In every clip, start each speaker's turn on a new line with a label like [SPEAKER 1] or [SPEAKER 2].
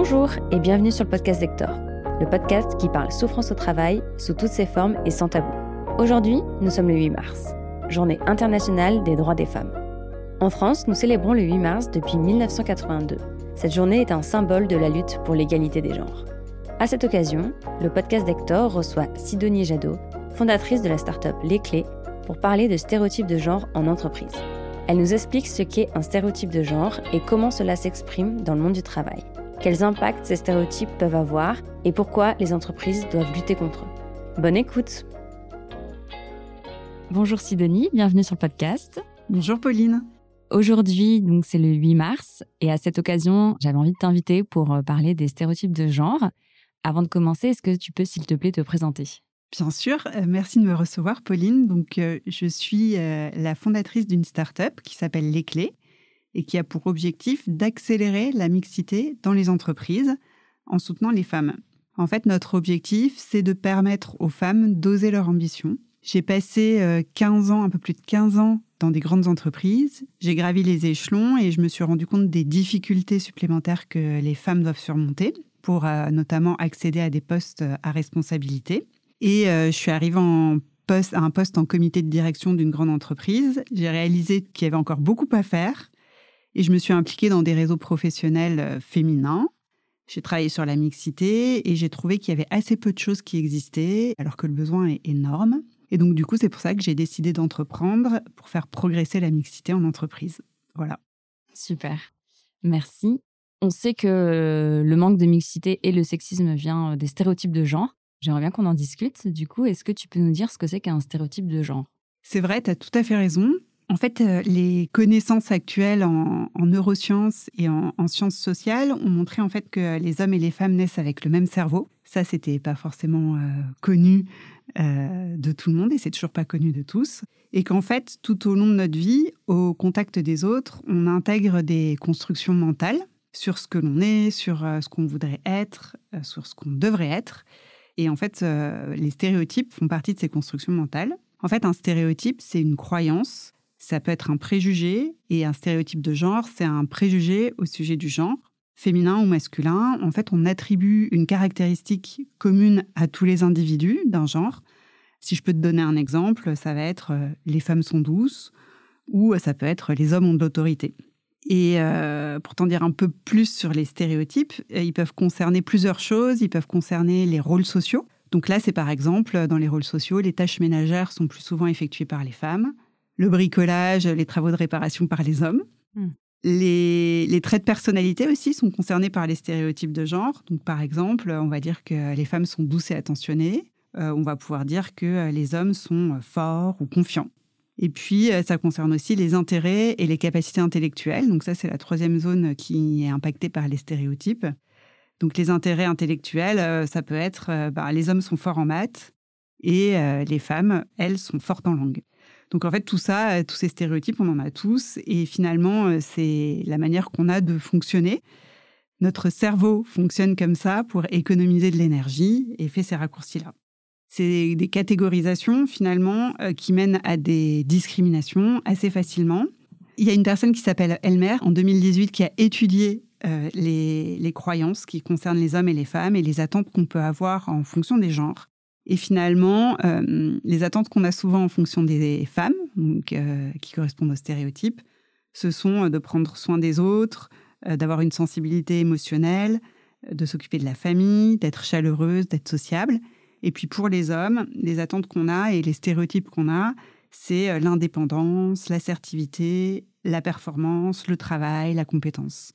[SPEAKER 1] Bonjour et bienvenue sur le podcast Vector, le podcast qui parle souffrance au travail sous toutes ses formes et sans tabou. Aujourd'hui, nous sommes le 8 mars, journée internationale des droits des femmes. En France, nous célébrons le 8 mars depuis 1982. Cette journée est un symbole de la lutte pour l'égalité des genres. À cette occasion, le podcast Vector reçoit Sidonie Jadot, fondatrice de la start-up Les Clés, pour parler de stéréotypes de genre en entreprise. Elle nous explique ce qu'est un stéréotype de genre et comment cela s'exprime dans le monde du travail quels impacts ces stéréotypes peuvent avoir et pourquoi les entreprises doivent lutter contre eux. Bonne écoute Bonjour Sidonie, bienvenue sur le podcast.
[SPEAKER 2] Bonjour Pauline.
[SPEAKER 1] Aujourd'hui, donc c'est le 8 mars et à cette occasion, j'avais envie de t'inviter pour euh, parler des stéréotypes de genre. Avant de commencer, est-ce que tu peux s'il te plaît te présenter?
[SPEAKER 2] Bien sûr, euh, merci de me recevoir Pauline. Donc euh, je suis la fondatrice d'une start-up qui s'appelle Les Clés et qui a pour objectif d'accélérer la mixité dans les entreprises en soutenant les femmes. En fait, notre objectif, c'est de permettre aux femmes d'oser leur ambition. J'ai passé 15 euh, ans, un peu plus de 15 ans dans des grandes entreprises. J'ai gravi les échelons et je me suis rendu compte des difficultés supplémentaires que les femmes doivent surmonter pour euh, notamment accéder à des postes à responsabilité. Et euh, je suis arrivée à un poste en comité de direction d'une grande entreprise. J'ai réalisé qu'il y avait encore beaucoup à faire et je me suis impliquée dans des réseaux professionnels euh, féminins. J'ai travaillé sur la mixité et j'ai trouvé qu'il y avait assez peu de choses qui existaient, alors que le besoin est énorme. Et donc, du coup, c'est pour ça que j'ai décidé d'entreprendre pour faire progresser la mixité en entreprise. Voilà.
[SPEAKER 1] Super. Merci. On sait que euh, le manque de mixité et le sexisme vient euh, des stéréotypes de genre. J'aimerais bien qu'on en discute. Du coup, est-ce que tu peux nous dire ce que c'est qu'un stéréotype de genre?
[SPEAKER 2] C'est vrai, tu as tout à fait raison. En fait, euh, les connaissances actuelles en, neurosciences et en, sciences sociales ont montré en fait que les hommes et les femmes naissent avec le même cerveau. Ça, c'était pas forcément euh, connu euh, de tout le monde et c'est toujours pas connu de tous. Et qu'en fait, tout au long de notre vie, au contact des autres, on intègre des constructions mentales sur ce que l'on est, sur ce qu'on voudrait être, sur ce qu'on devrait être. Et en fait, les stéréotypes font partie de ces constructions mentales. En fait, un stéréotype, c'est une croyance ça peut être un préjugé et un stéréotype de genre, c'est un préjugé au sujet du genre, féminin ou masculin. En fait, on attribue une caractéristique commune à tous les individus d'un genre. Si je peux te donner un exemple, ça va être euh, les femmes sont douces ou ça peut être les hommes ont de l'autorité. Et euh, pour t'en dire un peu plus sur les stéréotypes, euh, ils peuvent concerner plusieurs choses. Ils peuvent concerner les rôles sociaux. Donc là, c'est par exemple, dans les rôles sociaux, les tâches ménagères sont plus souvent effectuées par les femmes le bricolage, les travaux de réparation par les hommes. Hmm. Les, traits de personnalité aussi sont concernés par les stéréotypes de genre. Donc, par exemple, on va dire que les femmes sont douces et attentionnées. Euh, on va pouvoir dire que euh, les hommes sont euh, forts ou confiants. Et puis, ça concerne aussi les intérêts et les capacités intellectuelles. Donc, ça, c'est la troisième zone qui est impactée par les stéréotypes. Donc, les intérêts intellectuels, ça peut être bah, les hommes sont forts en maths et les femmes, elles, sont fortes en langue. Donc en fait, tout ça, euh, tous ces stéréotypes, on en a tous. Et finalement, euh, c'est la manière qu'on a de fonctionner. Notre cerveau fonctionne comme ça pour économiser de l'énergie et fait ces raccourcis-là. C'est des catégorisations finalement euh, qui mènent à des discriminations assez facilement. Il y a une personne qui s'appelle Elmer en 2018 qui a étudié les, les, croyances qui concernent les hommes et les femmes et les attentes qu'on peut avoir en fonction des genres. Et finalement, euh, les attentes qu'on a souvent en fonction des femmes, donc, euh, qui correspondent aux stéréotypes, ce sont euh, de prendre soin des autres, d'avoir une sensibilité émotionnelle, de s'occuper de la famille, d'être chaleureuse, d'être sociable. Et puis pour les hommes, les attentes qu'on a et les stéréotypes qu'on a, c'est l'indépendance, l'assertivité, la performance, le travail, la compétence.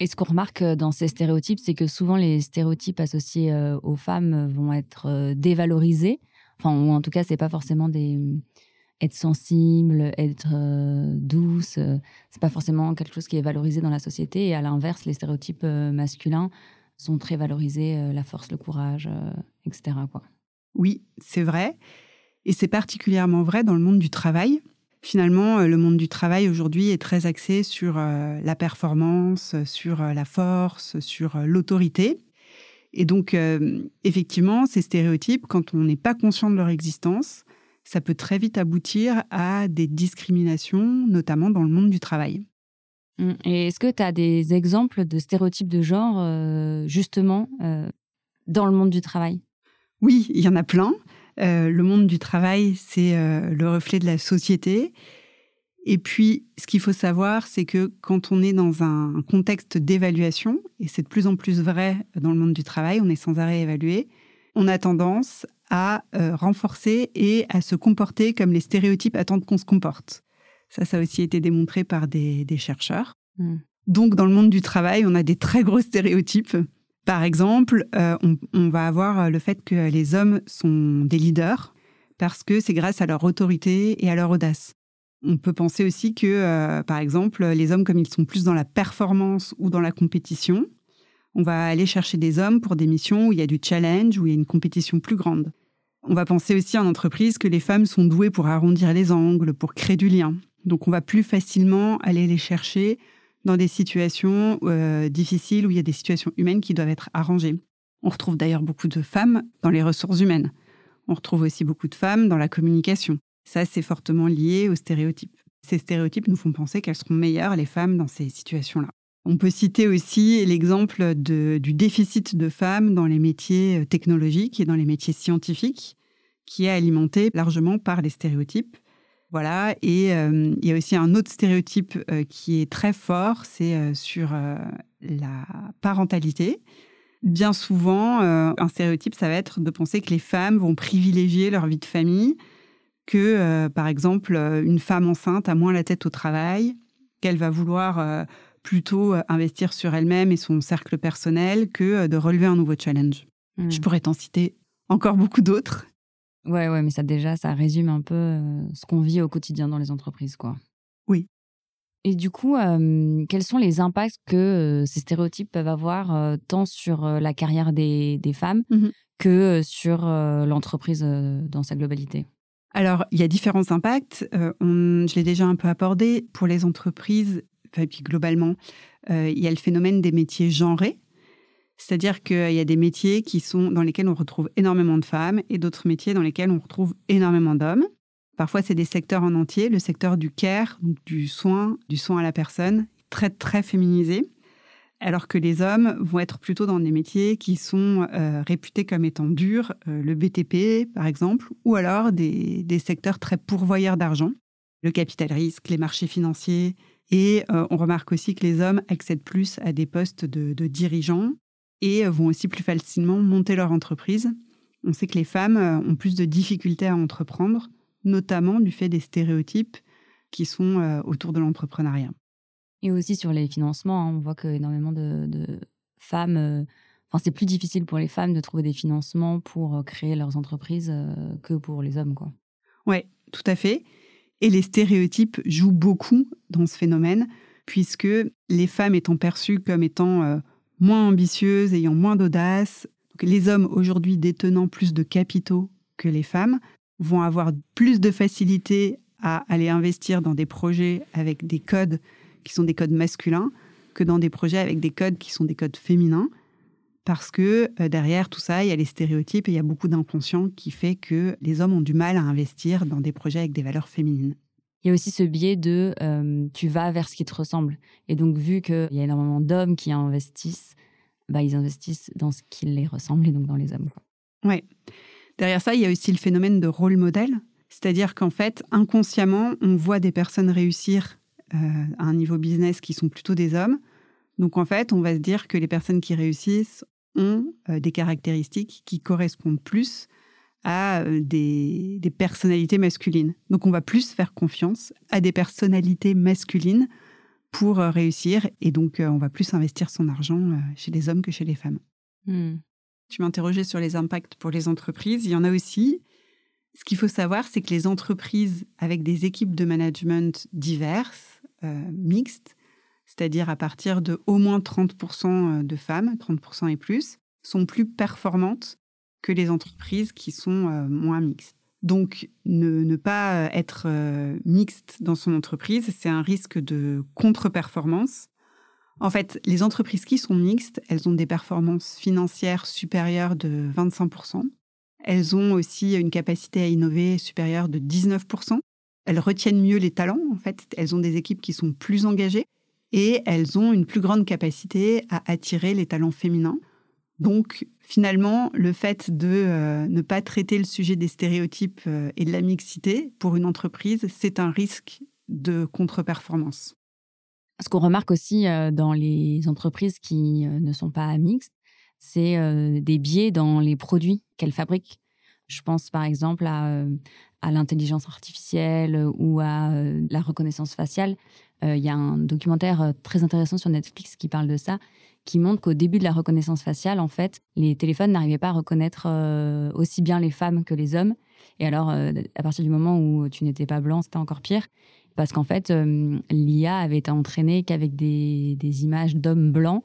[SPEAKER 1] Et ce qu'on remarque euh, dans ces stéréotypes, c'est que souvent les stéréotypes associés euh, aux femmes euh, vont être dévalorisés. Enfin, ou en tout cas, c'est pas forcément des être sensible, être douce. c'est pas forcément quelque chose qui est valorisé dans la société. Et à l'inverse, les stéréotypes masculins sont très valorisés, la force, le courage, etc.
[SPEAKER 2] Oui, c'est vrai. Et c'est particulièrement vrai dans le monde du travail. Finalement, euh, le monde du travail aujourd'hui est très axé sur euh, la performance, sur euh, la force, sur l'autorité. Et donc, effectivement, ces stéréotypes, quand on n'est pas conscient de leur existence, ça peut très vite aboutir à des discriminations, notamment dans le monde du travail.
[SPEAKER 1] Mmh. Et est-ce que tu as des exemples de stéréotypes de genre, justement, dans le monde du travail?
[SPEAKER 2] Oui, il y en a plein. Le monde du travail, c'est le reflet de la société. Et puis, ce qu'il faut savoir, c'est que quand on est dans un contexte d'évaluation, et c'est de plus en plus vrai dans le monde du travail, on est sans arrêt évalué, on a tendance à euh, renforcer et à se comporter comme les stéréotypes attendent qu'on se comporte. Ça, ça a aussi été démontré par des, chercheurs. Hmm. Donc, dans le monde du travail, on a des très gros stéréotypes. Par exemple, euh, on, va avoir le fait que les hommes sont des leaders parce que c'est grâce à leur autorité et à leur audace. On peut penser aussi que, euh, par exemple, les hommes, comme ils sont plus dans la performance ou dans la compétition, on va aller chercher des hommes pour des missions où il y a du challenge, où il y a une compétition plus grande. On va penser aussi en entreprise que les femmes sont douées pour arrondir les angles, pour créer du lien. Donc on va plus facilement aller les chercher dans des situations euh, difficiles où il y a des situations humaines qui doivent être arrangées. On retrouve d'ailleurs beaucoup de femmes dans les ressources humaines. On retrouve aussi beaucoup de femmes dans la communication. Ça, c'est fortement lié aux stéréotypes. Ces stéréotypes nous font penser qu'elles seront meilleures, les femmes, dans ces situations-là. On peut citer aussi l'exemple du déficit de femmes dans les métiers euh, technologiques et dans les métiers scientifiques, qui est alimenté largement par les stéréotypes. Voilà, et euh, il y a aussi un autre stéréotype euh, qui est très fort, c'est sur la parentalité. Bien souvent, un stéréotype, ça va être de penser que les femmes vont privilégier leur vie de famille, que par exemple, une femme enceinte a moins la tête au travail, qu'elle va vouloir plutôt euh, investir sur elle-même et son cercle personnel que euh, de relever un nouveau challenge. Hmm. Je pourrais t'en citer encore beaucoup d'autres.
[SPEAKER 1] Ouais, ouais, mais ça déjà, ça résume un peu euh, ce qu'on vit au quotidien dans les entreprises, quoi.
[SPEAKER 2] Oui.
[SPEAKER 1] Et du coup, quels sont les impacts que ces stéréotypes peuvent avoir tant sur la carrière des, femmes mmh que sur l'entreprise dans sa globalité?
[SPEAKER 2] Alors, il y a différents impacts. je l'ai déjà un peu abordé. Pour les entreprises, et puis globalement, il y a le phénomène des métiers genrés. C'est-à-dire qu'il y a des métiers qui sont dans lesquels on retrouve énormément de femmes et d'autres métiers dans lesquels on retrouve énormément d'hommes. Parfois, c'est des secteurs en entier. Le secteur du care, du soin, du soin à la personne, très très féminisé. Alors que les hommes vont être plutôt dans des métiers qui sont euh, réputés comme étant durs, euh, le BTP par exemple, ou alors des, des secteurs très pourvoyeurs d'argent, le capital risque, les marchés financiers, et euh, on remarque aussi que les hommes accèdent plus à des postes de, dirigeants et euh, vont aussi plus facilement monter leur entreprise. On sait que les femmes euh, ont plus de difficultés à entreprendre, notamment du fait des stéréotypes qui sont autour de l'entrepreneuriat.
[SPEAKER 1] Et aussi sur les financements, hein, on voit que énormément de, femmes, enfin c'est plus difficile pour les femmes de trouver des financements pour créer leurs entreprises que pour les hommes, quoi.
[SPEAKER 2] Ouais, tout à fait. Et les stéréotypes jouent beaucoup dans ce phénomène, puisque les femmes étant perçues comme étant euh, moins ambitieuses, ayant moins d'audace, les hommes aujourd'hui détenant plus de capitaux que les femmes vont avoir plus de facilité à aller investir dans des projets avec des codes qui sont des codes masculins que dans des projets avec des codes qui sont des codes féminins parce que euh, derrière tout ça, il y a les stéréotypes et il y a beaucoup d'inconscient qui fait que les hommes ont du mal à investir dans des projets avec des valeurs féminines.
[SPEAKER 1] Il y a aussi ce biais de euh, tu vas vers ce qui te ressemble. Et donc, vu qu'il y a énormément d'hommes qui investissent, bah, ils investissent dans ce qui les ressemble et donc dans les hommes.
[SPEAKER 2] Oui. Derrière ça, il y a aussi le phénomène de rôle modèle. C'est-à-dire qu'en fait, inconsciemment, on voit des personnes réussir euh, à un niveau business qui sont plutôt des hommes. Donc en fait, on va se dire que les personnes qui réussissent ont euh, des caractéristiques qui correspondent plus à euh, des, personnalités masculines. Donc on va plus faire confiance à des personnalités masculines pour euh, réussir et donc on va plus investir son argent chez les hommes que chez les femmes. Hmm. Tu m'interrogeais sur les impacts pour les entreprises. Il y en a aussi. Ce qu'il faut savoir, c'est que les entreprises avec des équipes de management diverses, mixtes, c'est-à-dire à partir de au moins 30% euh, de femmes, 30% et plus, sont plus performantes que les entreprises qui sont euh, moins mixtes. Donc, ne, pas être euh, mixte dans son entreprise, c'est un risque de contre-performance. En fait, les entreprises qui sont mixtes, elles ont des performances financières supérieures de 25%. Elles ont aussi une capacité à innover supérieure de 19%. Elles retiennent mieux les talents, en fait. Elles ont des équipes qui sont plus engagées et elles ont une plus grande capacité à attirer les talents féminins. Donc finalement, le fait de euh, ne pas traiter le sujet des stéréotypes euh, et de la mixité pour une entreprise, c'est un risque de contre-performance.
[SPEAKER 1] Ce qu'on remarque aussi euh, dans les entreprises qui ne sont pas mixtes, c'est des biais dans les produits qu'elles fabriquent. Je pense par exemple à, à l'intelligence artificielle ou à la reconnaissance faciale. Il y a un documentaire très intéressant sur Netflix qui parle de ça, qui montre qu'au début de la reconnaissance faciale, en fait, les téléphones n'arrivaient pas à reconnaître euh, aussi bien les femmes que les hommes. Et alors, euh, à partir du moment où tu n'étais pas blanc, c'était encore pire. Parce qu'en fait, euh, l'IA avait été entraînée qu'avec des, des, images d'hommes blancs.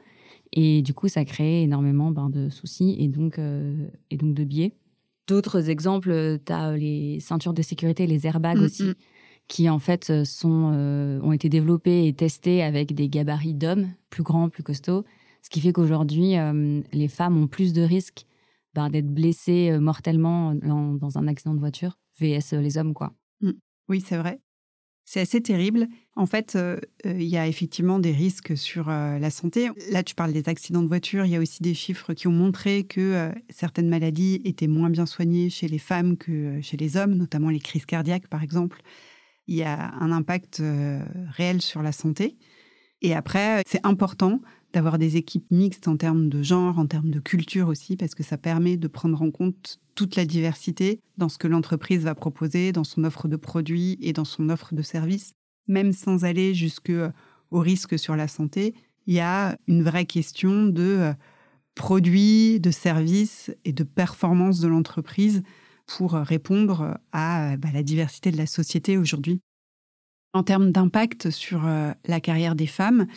[SPEAKER 1] Et du coup, ça créait énormément ben, de soucis et donc, et donc de biais. D'autres exemples, tu as les ceintures de sécurité, les airbags mm, aussi, mm. qui en fait sont, ont été développés et testés avec des gabarits d'hommes plus grands, plus costauds ce qui fait qu'aujourd'hui, euh, les femmes ont plus de risques ben, d'être blessées euh, mortellement dans, un accident de voiture, VS euh, les hommes, quoi.
[SPEAKER 2] Mmh. Oui, c'est vrai. C'est assez terrible. En fait, il y a effectivement des risques sur la santé. Là, tu parles des accidents de voiture. Il y a aussi des chiffres qui ont montré que certaines maladies étaient moins bien soignées chez les femmes que chez les hommes, notamment les crises cardiaques, par exemple. Il y a un impact réel sur la santé. Et après, c'est important d'avoir des équipes mixtes en termes de genre, en termes de culture aussi, parce que ça permet de prendre en compte toute la diversité dans ce que l'entreprise va proposer, dans son offre de produits et dans son offre de services. Même sans aller jusque euh, risque sur la santé, il y a une vraie question de euh, produits, de services et de performance de l'entreprise pour répondre à bah, la diversité de la société aujourd'hui. En termes d'impact sur euh, la carrière des femmes,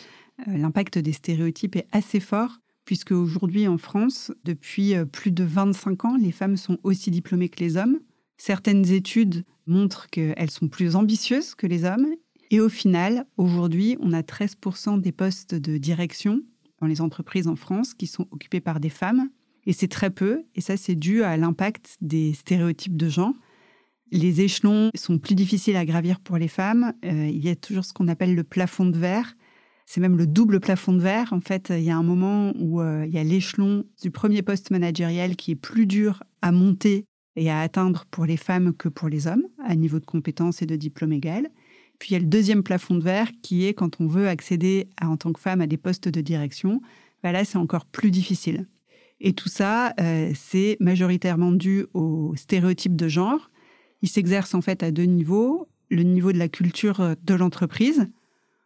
[SPEAKER 2] l'impact des stéréotypes est assez fort, puisque aujourd'hui en France, depuis euh, plus de 25 ans, les femmes sont aussi diplômées que les hommes. Certaines études montrent qu'elles sont plus ambitieuses que les hommes. Et au final, aujourd'hui, on a 13% des postes de direction dans les entreprises en France qui sont occupés par des femmes. Et c'est très peu, et ça c'est dû à l'impact des stéréotypes de genre. Les échelons sont plus difficiles à gravir pour les femmes. Euh, il y a toujours ce qu'on appelle le plafond de verre. C'est même le double plafond de verre. En fait, il y a un moment où euh, il y a l'échelon du premier poste managériel qui est plus dur à monter et à atteindre pour les femmes que pour les hommes, à niveau de compétences et de diplôme égal. Puis il y a le deuxième plafond de verre qui est quand on veut accéder en tant que femme à des postes de direction. Bah là, c'est encore plus difficile. Et tout ça, euh, c'est majoritairement dû aux stéréotypes de genre. Il s'exerce en fait à deux niveaux. Le niveau de la culture de l'entreprise,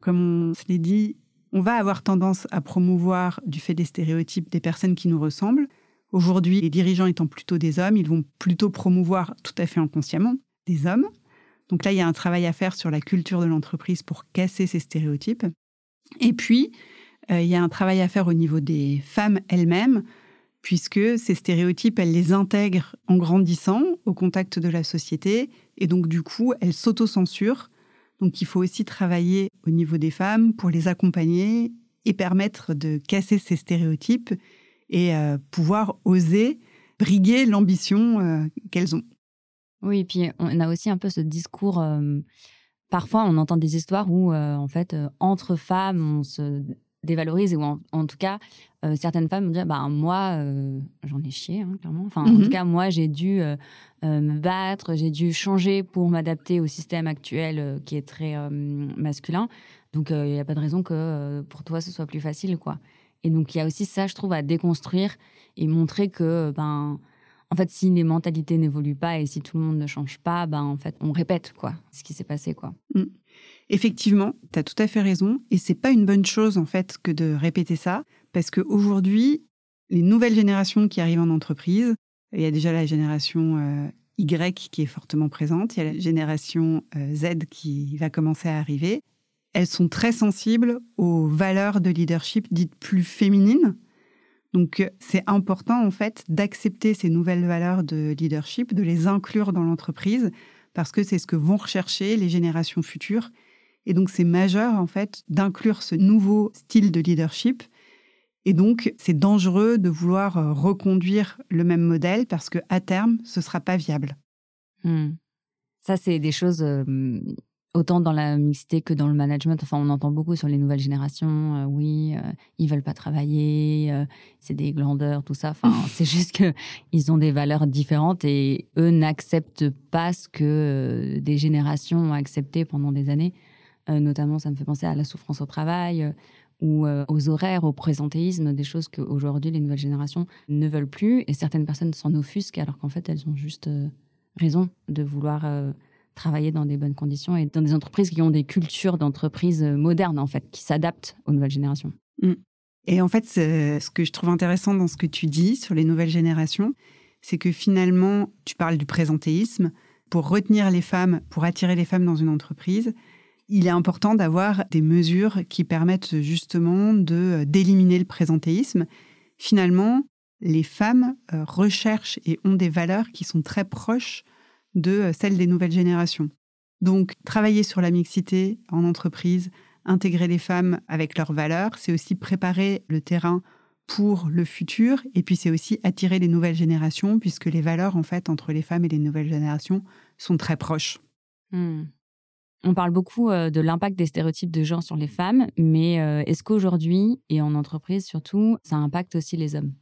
[SPEAKER 2] comme on se l'est dit, on va avoir tendance à promouvoir, du fait des stéréotypes, des personnes qui nous ressemblent. Aujourd'hui, les dirigeants étant plutôt des hommes, ils vont plutôt promouvoir, tout à fait inconsciemment, des hommes. Donc là, il y a un travail à faire sur la culture de l'entreprise pour casser ces stéréotypes. Et puis, euh, il y a un travail à faire au niveau des femmes elles-mêmes, puisque ces stéréotypes, elles les intègrent en grandissant au contact de la société, et donc du coup, elles s'autocensurent donc il faut aussi travailler au niveau des femmes pour les accompagner et permettre de casser ces stéréotypes et euh, pouvoir oser briguer l'ambition euh, qu'elles ont.
[SPEAKER 1] Oui, et puis on a aussi un peu ce discours. Euh, parfois, on entend des histoires où, en fait, entre femmes, on se dévalorise ou en, tout cas euh, certaines femmes me disent bah moi euh, j'en ai chié hein, clairement enfin en tout mhm. cas moi j'ai dû euh, me battre j'ai dû changer pour m'adapter au système actuel qui est très masculin donc il n'y a pas de raison que pour toi ce soit plus facile quoi et donc il y a aussi ça je trouve à déconstruire et montrer que ben en fait si les mentalités n'évoluent pas et si tout le monde ne change pas ben en fait on répète quoi ce qui s'est passé quoi mm.
[SPEAKER 2] Effectivement, tu as tout à fait raison. Et c'est pas une bonne chose, en fait, que de répéter ça. Parce qu'aujourd'hui, les nouvelles générations qui arrivent en entreprise, il y a déjà la génération euh, Y qui est fortement présente, il y a la génération euh, Z qui va commencer à arriver. Elles sont très sensibles aux valeurs de leadership dites plus féminines. Donc, c'est important, en fait, d'accepter ces nouvelles valeurs de leadership, de les inclure dans l'entreprise, parce que c'est ce que vont rechercher les générations futures et donc, c'est majeur, en fait, d'inclure ce nouveau style de leadership. Et donc, c'est dangereux de vouloir euh, reconduire le même modèle parce qu'à terme, ce ne sera pas viable.
[SPEAKER 1] Hmm. Ça, c'est des choses autant dans la mixité que dans le management. Enfin, on entend beaucoup sur les nouvelles générations. Euh, oui, euh, ils veulent pas travailler, euh, c'est des glandeurs, tout ça. Enfin, c'est juste que ils ont des valeurs différentes et eux n'acceptent pas ce que des générations ont accepté pendant des années. Notamment, ça me fait penser à la souffrance au travail ou aux horaires, au présentéisme, des choses qu'aujourd'hui les nouvelles générations ne veulent plus. Et certaines personnes s'en offusquent alors qu'en fait elles ont juste raison de vouloir travailler dans des bonnes conditions et dans des entreprises qui ont des cultures d'entreprise euh, modernes, en fait, qui s'adaptent aux nouvelles générations.
[SPEAKER 2] Mm. Et en fait, ce que je trouve intéressant dans ce que tu dis sur les nouvelles générations, c'est que finalement, tu parles du présentéisme. Pour retenir les femmes, pour attirer les femmes dans une entreprise, il est important d'avoir des mesures qui permettent justement de euh, d'éliminer le présentéisme. Finalement, les femmes euh, recherchent et ont des valeurs qui sont très proches de euh, celle des nouvelles générations. Donc, travailler sur la mixité en entreprise, intégrer les femmes avec leurs valeurs, c'est aussi préparer le terrain pour le futur et puis c'est aussi attirer les nouvelles générations puisque les valeurs en fait entre les femmes et les nouvelles générations sont très proches.
[SPEAKER 1] Hmm. On parle beaucoup euh, de l'impact des stéréotypes de genre sur les femmes, mais euh, est-ce qu'aujourd'hui, et en entreprise surtout, ça impacte aussi les hommes?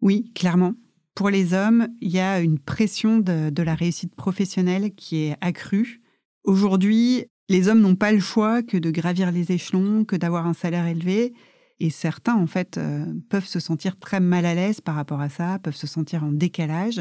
[SPEAKER 2] Oui, clairement. Pour les hommes, il y a une pression de, la réussite professionnelle qui est accrue. Aujourd'hui, les hommes n'ont pas le choix que de gravir les échelons, que d'avoir un salaire élevé. Et certains, en fait, euh, peuvent se sentir très mal à l'aise par rapport à ça, peuvent se sentir en décalage.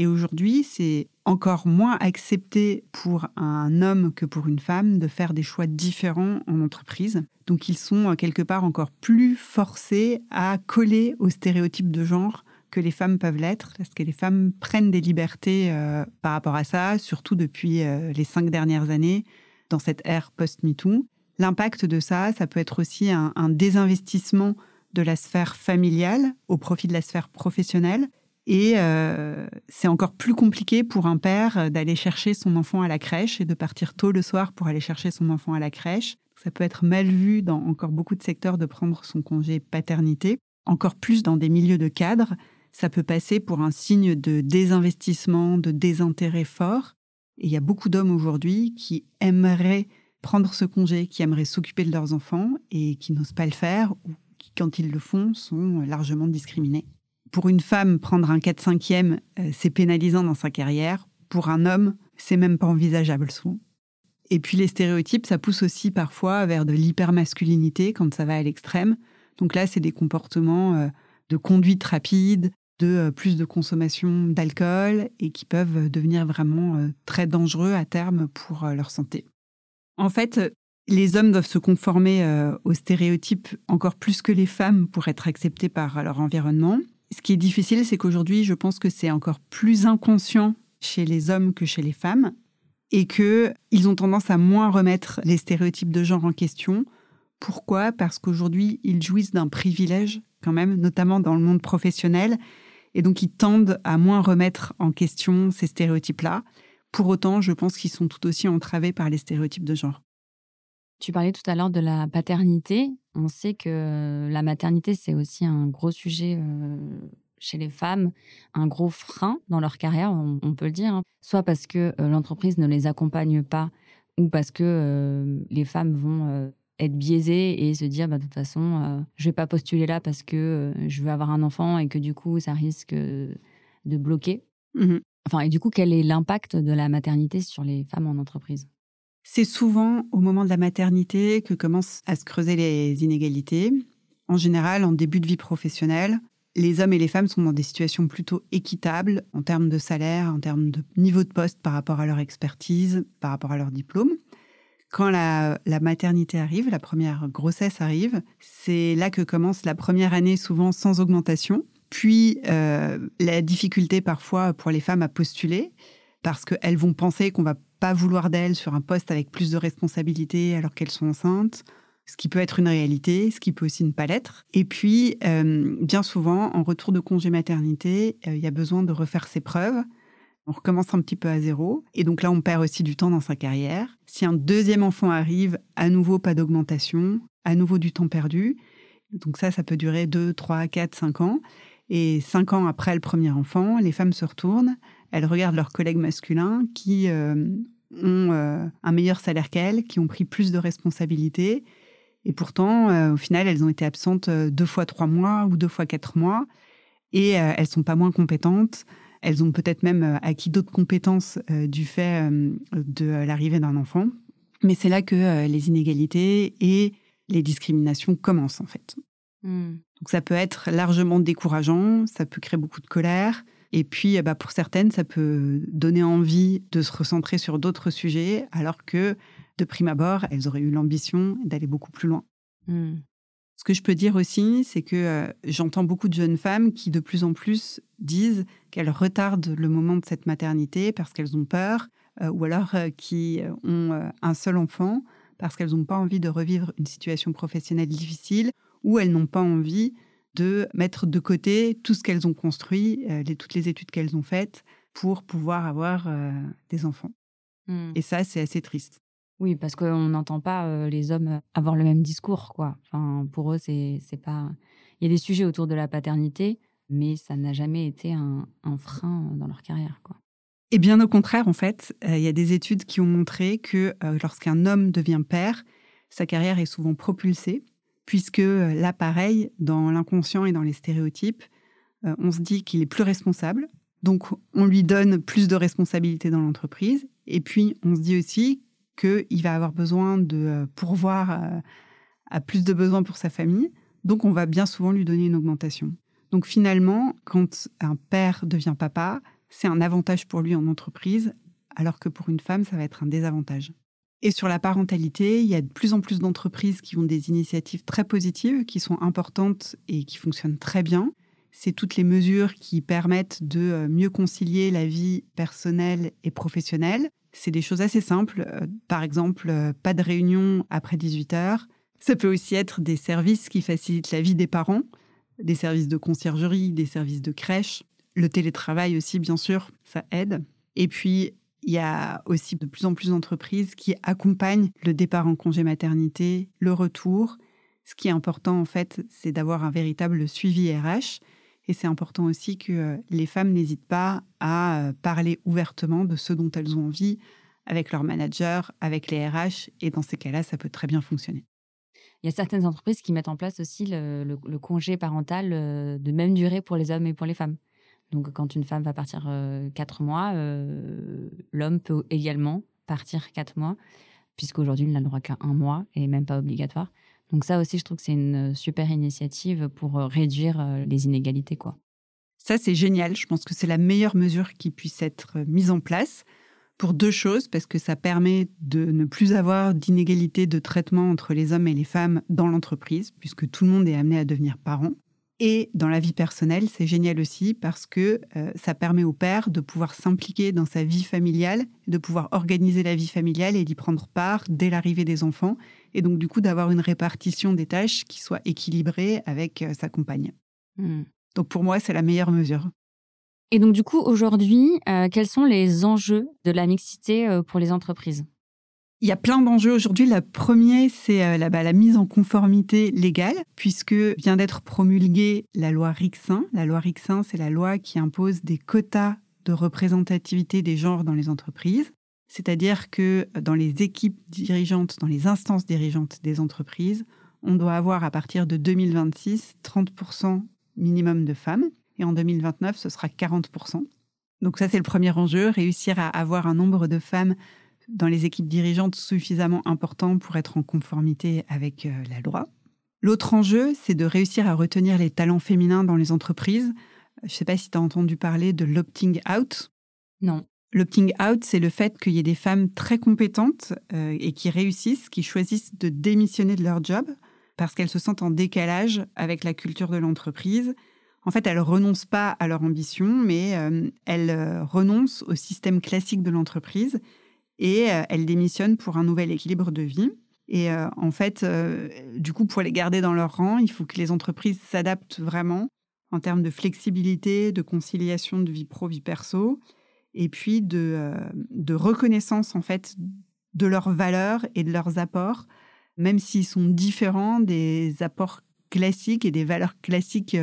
[SPEAKER 2] Et aujourd'hui, c'est encore moins accepté pour un homme que pour une femme de faire des choix différents en entreprise. Donc ils sont euh, quelque part encore plus forcés à coller aux stéréotypes de genre que les femmes peuvent l'être, parce que les femmes prennent des libertés euh, par rapport à ça, surtout depuis euh, les cinq dernières années, dans cette ère post-MeToo. L'impact de ça, ça peut être aussi un, désinvestissement de la sphère familiale au profit de la sphère professionnelle. Et euh, c'est encore plus compliqué pour un père d'aller chercher son enfant à la crèche et de partir tôt le soir pour aller chercher son enfant à la crèche. Ça peut être mal vu dans encore beaucoup de secteurs de prendre son congé paternité, encore plus dans des milieux de cadres ça peut passer pour un signe de désinvestissement, de désintérêt fort. Et il y a beaucoup d'hommes aujourd'hui qui aimeraient prendre ce congé, qui aimeraient s'occuper de leurs enfants et qui n'osent pas le faire ou qui, quand ils le font, sont largement discriminés. Pour une femme, prendre un 4-5e, euh, c'est pénalisant dans sa carrière. Pour un homme, c'est même pas envisageable souvent. Et puis les stéréotypes, ça pousse aussi parfois vers de l'hypermasculinité quand ça va à l'extrême. Donc là, c'est des comportements euh, de conduite rapide, de euh, plus de consommation d'alcool et qui peuvent devenir vraiment euh, très dangereux à terme pour euh, leur santé. En fait, les hommes doivent se conformer aux stéréotypes encore plus que les femmes pour être acceptés par leur environnement. Ce qui est difficile, c'est qu'aujourd'hui, je pense que c'est encore plus inconscient chez les hommes que chez les femmes et qu'ils ont tendance à moins remettre les stéréotypes de genre en question. Pourquoi? Parce qu'aujourd'hui, ils jouissent d'un privilège quand même, notamment dans le monde professionnel, et donc, ils tendent à moins remettre en question ces stéréotypes-là. Pour autant, je pense qu'ils sont tout aussi entravés par les stéréotypes de genre.
[SPEAKER 1] Tu parlais tout à l'heure de la paternité. On sait que la maternité, c'est aussi un gros sujet euh, chez les femmes, un gros frein dans leur carrière, on, peut le dire. Hein. Soit parce que euh, l'entreprise ne les accompagne pas, ou parce que euh, les femmes vont être biaisé et se dire bah, de toute façon je euh, je vais pas postuler là parce que euh, je veux avoir un enfant et que du coup ça risque de bloquer. Mmh enfin et du coup quel est l'impact de la maternité sur les femmes en entreprise?
[SPEAKER 2] C'est souvent au moment de la maternité que commencent à se creuser les inégalités. En général, en début de vie professionnelle, les hommes et les femmes sont dans des situations plutôt équitables en termes de salaire, en termes de niveau de poste par rapport à leur expertise, par rapport à leur diplôme. Quand la, maternité arrive, la première grossesse arrive, c'est là que commence la première année souvent sans augmentation, puis euh, la difficulté parfois pour les femmes à postuler, parce qu'elles vont penser qu'on va pas vouloir d'elles sur un poste avec plus de responsabilités alors qu'elles sont enceintes, ce qui peut être une réalité, ce qui peut aussi ne pas l'être. Et puis, euh, bien souvent, en retour de congé maternité, euh, il y a besoin de refaire ses preuves on recommence un petit peu à zéro. Et donc là, on perd aussi du temps dans sa carrière. Si un deuxième enfant arrive, à nouveau pas d'augmentation, à nouveau du temps perdu. Donc ça, ça peut durer 2, 3, 4, 5 ans. Et 5 ans après le premier enfant, les femmes se retournent, elles regardent leurs collègues masculins qui euh, ont un meilleur salaire qu'elles, qui ont pris plus de responsabilités. Et pourtant, au final, elles ont été absentes deux fois trois mois ou deux fois quatre mois. Et elles sont pas moins compétentes. Elles ont peut-être même acquis d'autres compétences du fait de l'arrivée d'un enfant. Mais c'est là que les inégalités et les discriminations commencent en fait. Hmm. Donc ça peut être largement décourageant, ça peut créer beaucoup de colère. Et puis, bah, pour certaines, ça peut donner envie de se recentrer sur d'autres sujets, alors que, de prime abord, elles auraient eu l'ambition d'aller beaucoup plus loin. Hmm. Ce que je peux dire aussi, c'est que euh, j'entends beaucoup de jeunes femmes qui, de plus en plus, disent qu'elles retardent le moment de cette maternité parce qu'elles ont peur, euh, ou alors euh, qui ont un seul enfant parce qu'elles n'ont pas envie de revivre une situation professionnelle difficile ou elles n'ont pas envie de mettre de côté tout ce qu'elles ont construit, euh, les, toutes les études qu'elles ont faites pour pouvoir avoir euh, des enfants. Hmm. Et ça, c'est assez triste.
[SPEAKER 1] Oui, parce qu'on n'entend pas euh, les hommes avoir le même discours, quoi. Enfin, pour eux, c'est pas. Il y a des sujets autour de la paternité, mais ça n'a jamais été un, un, frein dans leur carrière, quoi.
[SPEAKER 2] Et bien au contraire, en fait, il y a des études qui ont montré que lorsqu'un homme devient père, sa carrière est souvent propulsée puisque euh, là, pareil, dans l'inconscient et dans les stéréotypes, euh, on se dit qu'il est plus responsable, donc on lui donne plus de responsabilités dans l'entreprise, et puis on se dit aussi qu'il va avoir besoin de euh, pourvoir à, plus de besoins pour sa famille, donc on va bien souvent lui donner une augmentation. Donc finalement, quand un père devient papa, c'est un avantage pour lui en entreprise, alors que pour une femme, ça va être un désavantage. Et sur la parentalité, il y a de plus en plus d'entreprises qui ont des initiatives très positives, qui sont importantes et qui fonctionnent très bien. C'est toutes les mesures qui permettent de euh, mieux concilier la vie personnelle et professionnelle. C'est des choses assez simples. Euh, par exemple, euh, pas de réunion après 18 heures. Ça peut aussi être des services qui facilitent la vie des parents, des services de conciergerie, des services de crèche. Le télétravail aussi, bien sûr, ça aide. Et puis, il y a aussi de plus en plus d'entreprises qui accompagnent le départ en congé maternité, le retour. Ce qui est important, en fait, c'est d'avoir un véritable suivi RH. Et c'est important aussi que euh, les femmes n'hésitent pas à euh, parler ouvertement de ce dont elles ont envie avec leur manager, avec les RH. Et dans ces cas-là, ça peut très bien fonctionner.
[SPEAKER 1] Il y a certaines entreprises qui mettent en place aussi le congé parental euh, de même durée pour les hommes et pour les femmes. Donc, quand une femme va partir euh, quatre mois, euh, l'homme peut également partir quatre mois, puisqu'aujourd'hui, il n'a le droit qu'à un mois et même pas obligatoire. Donc, ça aussi, je trouve que c'est une super initiative pour euh, réduire les inégalités, quoi.
[SPEAKER 2] Ça, c'est génial. Je pense que c'est la meilleure mesure qui puisse être mise en place pour deux choses, parce que ça permet de ne plus avoir d'inégalité de traitement entre les hommes et les femmes dans l'entreprise, puisque tout le monde est amené à devenir parent. Et dans la vie personnelle, c'est génial aussi parce que euh, ça permet au père de pouvoir s'impliquer dans sa vie familiale, de pouvoir organiser la vie familiale et d'y prendre part dès l'arrivée des enfants, et donc du coup d'avoir une répartition des tâches qui soit équilibrée avec euh, sa compagne. Hmm. Donc pour moi, c'est la meilleure mesure.
[SPEAKER 1] Et donc du coup, aujourd'hui, euh, quels sont les enjeux de la mixité pour les entreprises?
[SPEAKER 2] Il y a plein d'enjeux aujourd'hui. Le premier, c'est euh, bah, la, mise en conformité légale, puisque vient d'être promulguée la loi Rixin. La loi Rixin, c'est la loi qui impose des quotas de représentativité des genres dans les entreprises. C'est-à-dire que dans les équipes dirigeantes, dans les instances dirigeantes des entreprises, on doit avoir à partir de 2026 30% minimum de femmes. Et en 2029, ce sera 40%. Donc ça, c'est le premier enjeu, réussir à avoir un nombre de femmes dans les équipes dirigeantes suffisamment important pour être en conformité avec euh, la loi. L'autre enjeu, c'est de réussir à retenir les talents féminins dans les entreprises. Je ne sais pas si tu as entendu parler de l'opting out.
[SPEAKER 1] Non.
[SPEAKER 2] L'opting out, c'est le fait qu'il y ait des femmes très compétentes euh, et qui réussissent, qui choisissent de démissionner de leur job parce qu'elles se sentent en décalage avec la culture de l'entreprise. En fait, elles renoncent pas à leur ambition, mais euh, elles renoncent au système classique de l'entreprise et euh, elles démissionnent pour un nouvel équilibre de vie. Et euh, en fait, euh, du coup, pour les garder dans leur rang, il faut que les entreprises s'adaptent vraiment en termes de flexibilité, de conciliation de vie pro, vie perso, et puis de, de reconnaissance en fait de leurs valeurs et de leurs apports, même s'ils sont différents des apports classiques et des valeurs classiques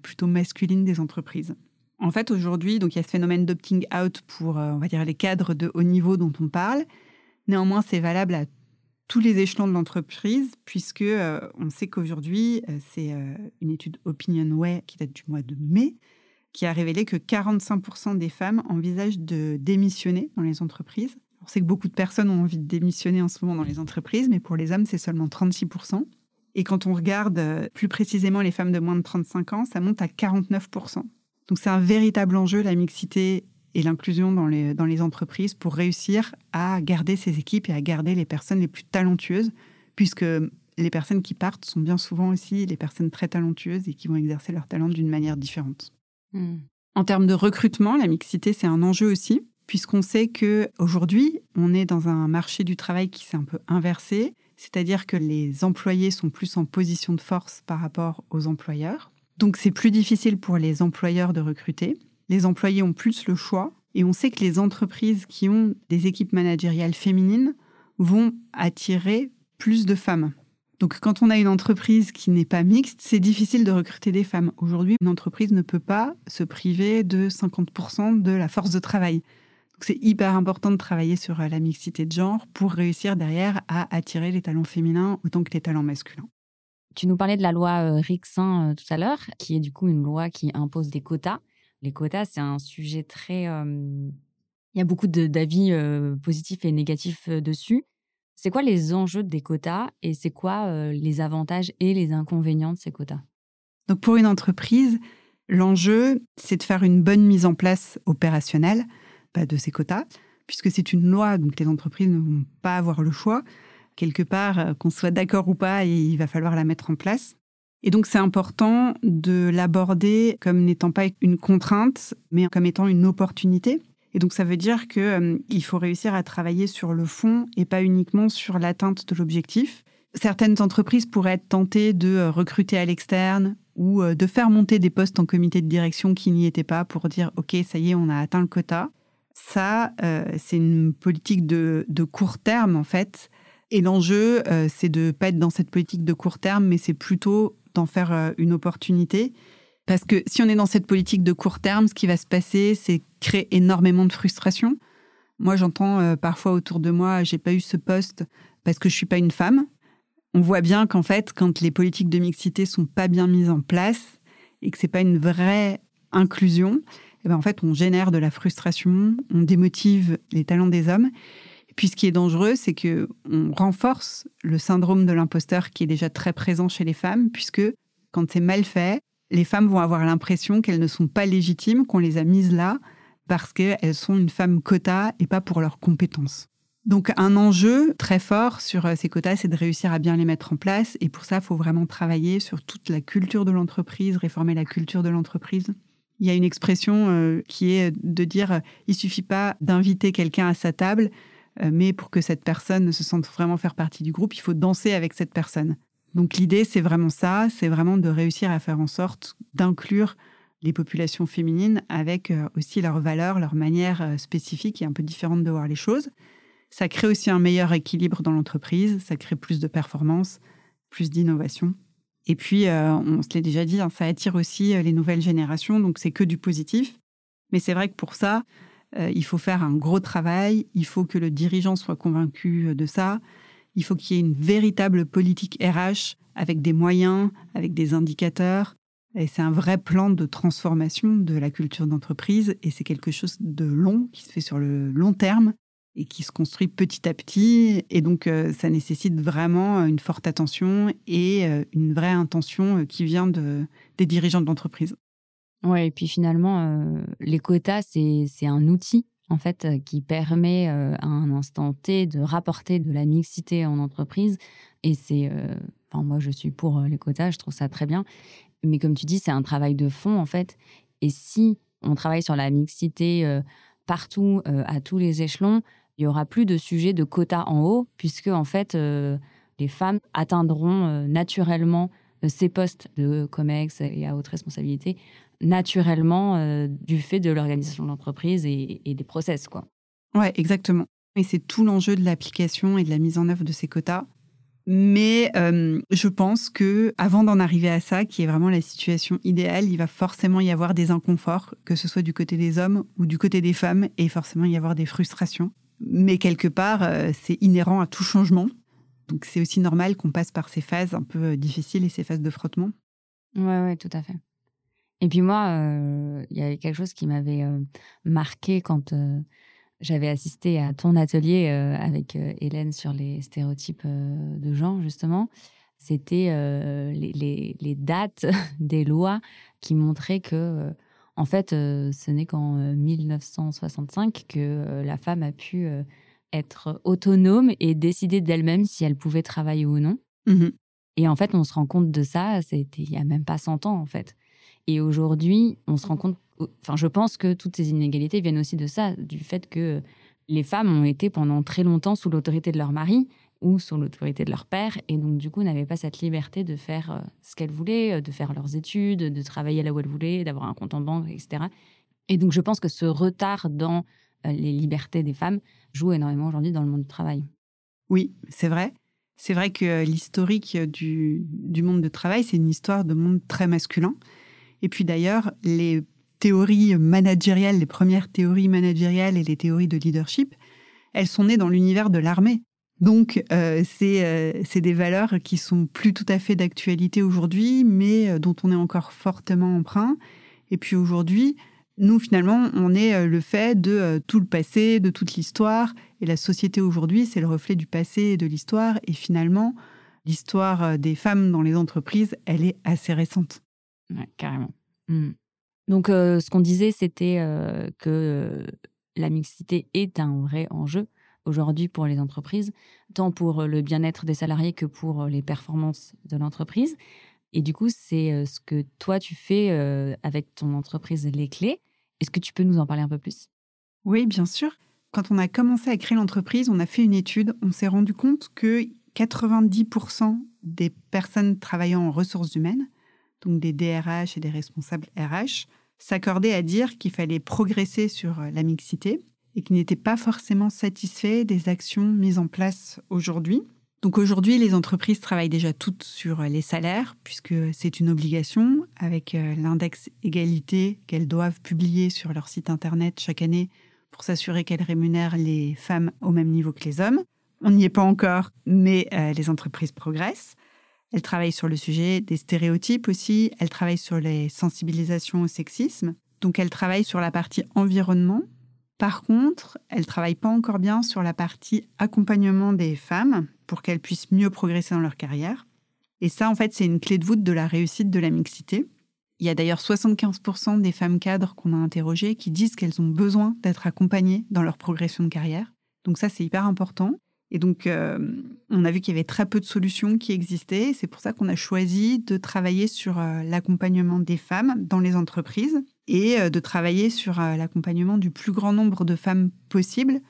[SPEAKER 2] plutôt masculines des entreprises. En fait, aujourd'hui, donc il y a ce phénomène d'opting out pour, on va dire, les cadres de haut niveau dont on parle. Néanmoins, c'est valable à tous les échelons de l'entreprise, puisque euh, on sait qu'aujourd'hui, euh, c'est euh, une étude OpinionWay qui date du mois de mai, qui a révélé que 45% des femmes envisagent de démissionner dans les entreprises. On sait que beaucoup de personnes ont envie de démissionner en ce moment dans les entreprises, mais pour les hommes, c'est seulement 36%. Et quand on regarde plus précisément les femmes de moins de 35 ans, ça monte à 49%. Donc c'est un véritable enjeu, la mixité et l'inclusion dans les, dans les entreprises pour réussir à garder ces équipes et à garder les personnes les plus talentueuses, puisque les personnes qui partent sont bien souvent aussi les personnes très talentueuses et qui vont exercer leur talent d'une manière différente. Hmm. En termes de recrutement, la mixité, c'est un enjeu aussi, puisqu'on sait que aujourd'hui, on est dans un marché du travail qui s'est un peu inversé, c'est-à-dire que les employés sont plus en position de force par rapport aux employeurs. Donc c'est plus difficile pour les employeurs de recruter les employés ont plus le choix. Et on sait que les entreprises qui ont des équipes managériales féminines vont attirer plus de femmes. Donc quand on a une entreprise qui n'est pas mixte, c'est difficile de recruter des femmes. Aujourd'hui, une entreprise ne peut pas se priver de 50% de la force de travail. Donc c'est hyper important de travailler sur euh, la mixité de genre pour réussir derrière à attirer les talents féminins autant que les talents masculins.
[SPEAKER 1] Tu nous parlais de la loi euh, Rixin euh, tout à l'heure, qui est du coup une loi qui impose des quotas. Les quotas, c'est un sujet très... il y a beaucoup d'avis positifs et négatifs dessus. C'est quoi les enjeux des quotas et c'est quoi les avantages et les inconvénients de ces quotas?
[SPEAKER 2] Donc pour une entreprise, l'enjeu, c'est de faire une bonne mise en place opérationnelle bah, de ces quotas, puisque c'est une loi, donc les entreprises ne vont pas avoir le choix. Quelque part, qu'on soit d'accord ou pas, il va falloir la mettre en place. Et donc c'est important de l'aborder comme n'étant pas une contrainte, mais comme étant une opportunité. Et donc ça veut dire qu'il euh, faut réussir à travailler sur le fond et pas uniquement sur l'atteinte de l'objectif. Certaines entreprises pourraient être tentées de euh, recruter à l'externe ou euh, de faire monter des postes en comité de direction qui n'y étaient pas pour dire OK, ça y est, on a atteint le quota. Ça, c'est une politique de, court terme en fait. Et l'enjeu, c'est de pas être dans cette politique de court terme, mais c'est plutôt d'en faire euh, une opportunité. Parce que si on est dans cette politique de court terme, ce qui va se passer, c'est créer énormément de frustration. Moi, j'entends euh, parfois autour de moi, j'ai pas eu ce poste parce que je suis pas une femme. On voit bien qu'en fait, quand les politiques de mixité sont pas bien mises en place et que c'est pas une vraie inclusion, eh ben en fait, on génère de la frustration, on démotive les talents des hommes. Puis, ce qui est dangereux, c'est que on renforce le syndrome de l'imposteur qui est déjà très présent chez les femmes, puisque quand c'est mal fait, les femmes vont avoir l'impression qu'elles ne sont pas légitimes, qu'on les a mises là parce qu'elles sont une femme quota et pas pour leurs compétences. Donc un enjeu très fort sur euh, ces quotas, c'est de réussir à bien les mettre en place. Et pour ça, il faut vraiment travailler sur toute la culture de l'entreprise, réformer la culture de l'entreprise. Il y a une expression euh, qui est de dire, euh, il suffit pas d'inviter quelqu'un à sa table, mais pour que cette personne se sente vraiment faire partie du groupe, il faut danser avec cette personne. Donc l'idée, c'est vraiment ça, c'est vraiment de réussir à faire en sorte d'inclure les populations féminines avec euh, aussi leurs valeurs, leur manière euh, spécifique et un peu différente de voir les choses. Ça crée aussi un meilleur équilibre dans l'entreprise, ça crée plus de performance, plus d'innovation. Et puis, on se l'est déjà dit, hein, ça attire aussi les nouvelles générations, donc c'est que du positif. Mais c'est vrai que pour ça, euh, il faut faire un gros travail, il faut que le dirigeant soit convaincu euh, de ça, il faut qu'il y ait une véritable politique RH avec des moyens, avec des indicateurs. Et c'est un vrai plan de transformation de la culture d'entreprise et c'est quelque chose de long qui se fait sur le long terme et qui se construit petit à petit. Et donc, euh, ça nécessite vraiment une forte attention et une vraie intention qui vient de, des dirigeants de l'entreprise.
[SPEAKER 1] Ouais, et puis finalement, euh, les quotas, c'est un outil en fait euh, qui permet euh, à un instant T de rapporter de la mixité en entreprise. Et c'est, enfin moi je suis pour les quotas, je trouve ça très bien. Mais comme tu dis, c'est un travail de fond en fait. Et si on travaille sur la mixité partout, à tous les échelons, il y aura plus de sujets de quotas en haut, puisque en fait les femmes atteindront naturellement ces postes de COMEX et à haute responsabilité naturellement euh, du fait de l'organisation de l'entreprise et, des process. Quoi.
[SPEAKER 2] Ouais, exactement. Et c'est tout l'enjeu de l'application et de la mise en œuvre de ces quotas. Mais euh, je pense que avant d'en arriver à ça, qui est vraiment la situation idéale, il va forcément y avoir des inconforts, que ce soit du côté des hommes ou du côté des femmes, et forcément y avoir des frustrations. Mais quelque part, euh, c'est inhérent à tout changement. Donc c'est aussi normal qu'on passe par ces phases un peu difficiles et ces phases de frottement.
[SPEAKER 1] Ouais, ouais, tout à fait. Et puis moi, euh, il y avait quelque chose qui m'avait marqué quand j'avais assisté à ton atelier euh, avec euh, Hélène sur les stéréotypes euh, de genre, justement. C'était les, les, dates des lois qui montraient que, en fait, ce n'est qu'en 1965 que la femme a pu être autonome et décider d'elle-même si elle pouvait travailler ou non. Mmh et en fait, on se rend compte de ça, c'était il n'y a même pas 100 ans, en fait. Et aujourd'hui, on se rend compte enfin, je pense que toutes ces inégalités viennent aussi de ça, du fait que les femmes ont été pendant très longtemps sous l'autorité de leur mari ou sous l'autorité de leur père, et donc du coup n'avaient pas cette liberté de faire euh, ce qu'elles voulaient, euh, de faire leurs études, de travailler là où elles voulaient, d'avoir un compte en banque, etc. Et donc je pense que ce retard dans euh, les libertés des femmes joue énormément aujourd'hui dans le monde du travail.
[SPEAKER 2] Oui, c'est vrai. C'est vrai que l'historique du, du monde de travail, c'est une histoire de monde très masculin. Et puis d'ailleurs, les théories managériales, les premières théories managériales et les théories de leadership, elles sont nées dans l'univers de l'armée. Donc, euh, euh, c'est des valeurs qui sont plus tout à fait d'actualité aujourd'hui, mais euh, dont on est encore fortement emprunt. Et puis aujourd'hui, nous, finalement, on est le fait de tout le passé, de toute l'histoire. Et la société aujourd'hui, c'est le reflet du passé et de l'histoire. Et finalement, l'histoire des femmes dans les entreprises, elle est assez récente.
[SPEAKER 1] Carrément. Mmh. Donc, euh, ce qu'on disait, c'était euh, que euh, la mixité est un vrai enjeu aujourd'hui pour les entreprises, tant pour le bien-être des salariés que pour les performances de l'entreprise. Et du coup, c'est ce que toi, tu fais avec ton entreprise Les Clés. Est-ce que tu peux nous en parler un peu plus?
[SPEAKER 2] Oui, bien sûr. Quand on a commencé à créer l'entreprise, on a fait une étude. On s'est rendu compte que 90% des personnes travaillant en ressources humaines, donc des DRH et des responsables RH, s'accordaient à dire qu'il fallait progresser sur euh, la mixité et qu'ils n'étaient pas forcément satisfaits des actions mises en place aujourd'hui. Donc aujourd'hui, les entreprises travaillent déjà toutes sur euh, les salaires, puisque c'est une obligation, avec euh, l'index égalité qu'elles doivent publier sur leur site Internet chaque année pour s'assurer qu'elles rémunèrent les femmes au même niveau que les hommes. On n'y est pas encore, mais les entreprises progressent. Elle travaille sur le sujet des stéréotypes aussi, elle travaille sur les sensibilisations au sexisme, donc elle travaille sur la partie environnement. Par contre, elle travaille pas encore bien sur la partie accompagnement des femmes pour qu'elles puissent mieux progresser dans leur carrière. Et ça, en fait, c'est une clé de voûte de la réussite de la mixité. Il y a d'ailleurs 75% des femmes cadres qu'on a interrogées qui disent qu'elles ont besoin d'être accompagnées dans leur progression de carrière. Donc ça, c'est hyper important. Et donc, euh, on a vu qu'il y avait très peu de solutions qui existaient. C'est pour ça qu'on a choisi de travailler sur euh, l'accompagnement des femmes dans les entreprises et euh, de travailler sur l'accompagnement du plus grand nombre de femmes possible,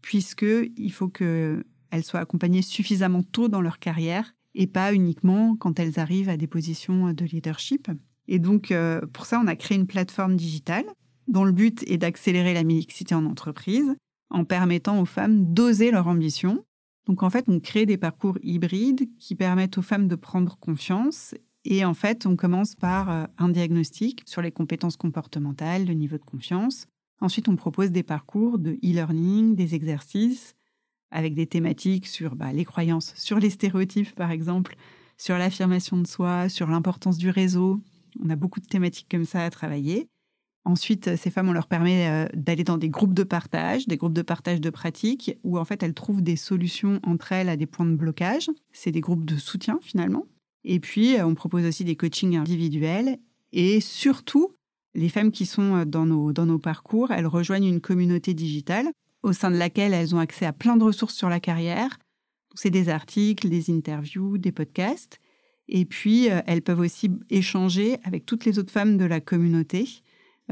[SPEAKER 2] puisqu'il faut qu'elles soient accompagnées suffisamment tôt dans leur carrière et pas uniquement quand elles arrivent à des positions de leadership. Et donc, pour ça, on a créé une plateforme digitale dont le but est d'accélérer la mixité en entreprise en permettant aux femmes d'oser leur ambition. Donc en fait, on crée des parcours hybrides qui permettent aux femmes de prendre confiance. Et en fait, on commence par euh, un diagnostic sur les compétences comportementales, le niveau de confiance. Ensuite, on propose des parcours de e-learning, des exercices avec des thématiques sur bah, les croyances, sur les stéréotypes par exemple, sur l'affirmation de soi, sur l'importance du réseau. On a beaucoup de thématiques comme ça à travailler. Ensuite, euh, ces femmes, on leur permet euh, d'aller dans des groupes de partage, des groupes de partage de pratiques, où en fait elles trouvent des solutions entre elles à des points de blocage. C'est des groupes de soutien finalement. Et puis, euh, on propose aussi des coachings individuels. Et surtout, les femmes qui sont dans nos, dans nos parcours, elles rejoignent une communauté digitale au sein de laquelle elles ont accès à plein de ressources sur la carrière. C'est des articles, des interviews, des podcasts. Et puis, elles peuvent aussi échanger avec toutes les autres femmes de la communauté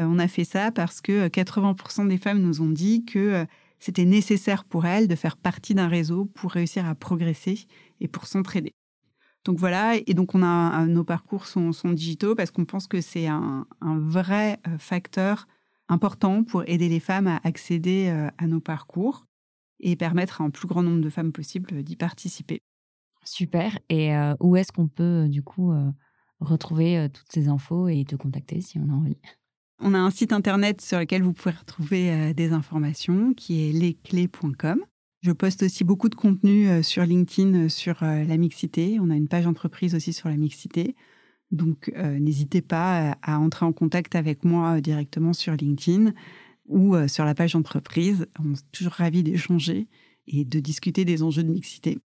[SPEAKER 2] on a fait ça parce que 80% euh, des femmes nous ont dit que euh, c'était nécessaire pour elles de faire partie d'un réseau pour réussir à progresser et pour s'entraider. Donc voilà, et donc on a nos parcours sont, digitaux parce qu'on pense que c'est un, vrai facteur important pour aider les femmes à accéder à nos parcours et permettre à un plus grand nombre de femmes possible d'y participer.
[SPEAKER 1] Super. Et où est-ce qu'on peut, du coup, retrouver toutes ces infos et te contacter si on a envie?
[SPEAKER 2] On a un site internet sur lequel vous pouvez retrouver des informations qui est lesclés.com. Je poste aussi beaucoup de contenu sur LinkedIn sur la mixité. On a une page entreprise aussi sur la mixité. Donc, n'hésitez pas à entrer en contact avec moi directement sur LinkedIn ou sur la page entreprise. On est toujours ravis d'échanger et de discuter des enjeux de mixité.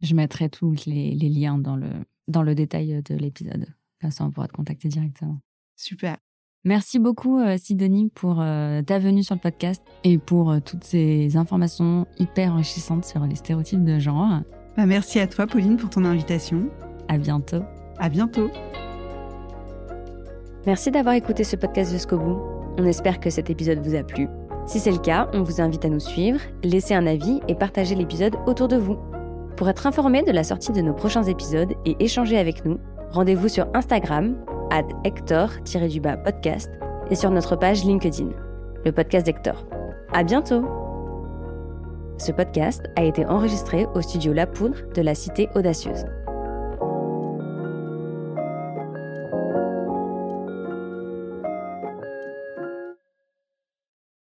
[SPEAKER 1] Je mettrai tous les, liens dans le, dans le détail de l'épisode. Comme ça, on pourra te contacter directement.
[SPEAKER 2] Super.
[SPEAKER 1] Merci beaucoup, euh, Sidonie, pour euh, ta venue sur le podcast et pour euh, toutes ces informations hyper enrichissantes sur les stéréotypes de genre.
[SPEAKER 2] Bah, merci à toi, Pauline, pour ton invitation.
[SPEAKER 1] À bientôt.
[SPEAKER 2] À bientôt.
[SPEAKER 1] Merci d'avoir écouté ce podcast jusqu'au bout. On espère que cet épisode vous a plu. Si c'est le cas, on vous invite à nous suivre, laisser un avis et partager l'épisode autour de vous. Pour être informé de la sortie de nos prochains épisodes et échanger avec nous, rendez-vous sur Instagram, at Hector-podcast, et sur notre page LinkedIn, le podcast d'Hector. À bientôt! Ce podcast a été enregistré au studio La Poudre de la Cité Audacieuse.